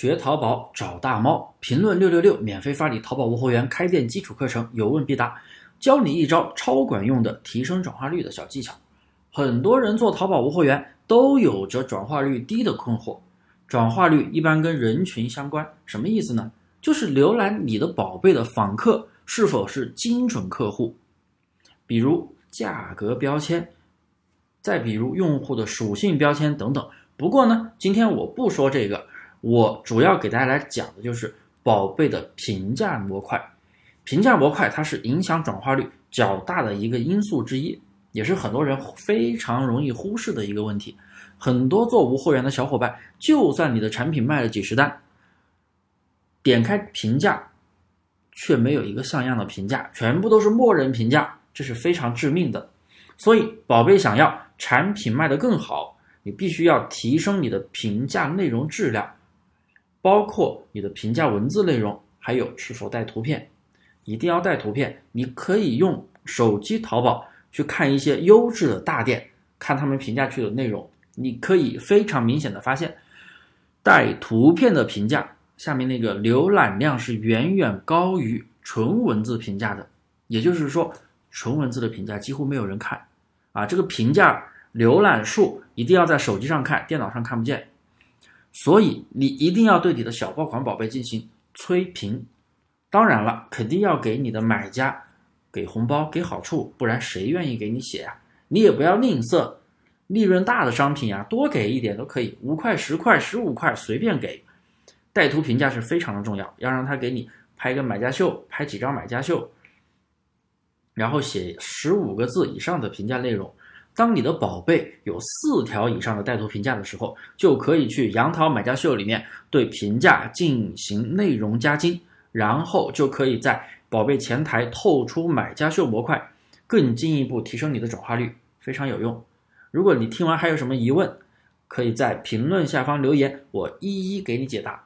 学淘宝找大猫，评论六六六，免费发你淘宝无货源开店基础课程，有问必答，教你一招超管用的提升转化率的小技巧。很多人做淘宝无货源都有着转化率低的困惑，转化率一般跟人群相关，什么意思呢？就是浏览你的宝贝的访客是否是精准客户，比如价格标签，再比如用户的属性标签等等。不过呢，今天我不说这个。我主要给大家来讲的就是宝贝的评价模块，评价模块它是影响转化率较大的一个因素之一，也是很多人非常容易忽视的一个问题。很多做无货源的小伙伴，就算你的产品卖了几十单，点开评价却没有一个像样的评价，全部都是默认评价，这是非常致命的。所以，宝贝想要产品卖得更好，你必须要提升你的评价内容质量。包括你的评价文字内容，还有是否带图片，一定要带图片。你可以用手机淘宝去看一些优质的大店，看他们评价区的内容，你可以非常明显的发现，带图片的评价下面那个浏览量是远远高于纯文字评价的。也就是说，纯文字的评价几乎没有人看啊。这个评价浏览数一定要在手机上看，电脑上看不见。所以你一定要对你的小爆款宝贝进行催评，当然了，肯定要给你的买家给红包、给好处，不然谁愿意给你写呀？你也不要吝啬，利润大的商品啊，多给一点都可以，五块、十块、十五块随便给。带图评价是非常的重要，要让他给你拍个买家秀，拍几张买家秀，然后写十五个字以上的评价内容。当你的宝贝有四条以上的带图评价的时候，就可以去杨桃买家秀里面对评价进行内容加精，然后就可以在宝贝前台透出买家秀模块，更进一步提升你的转化率，非常有用。如果你听完还有什么疑问，可以在评论下方留言，我一一给你解答。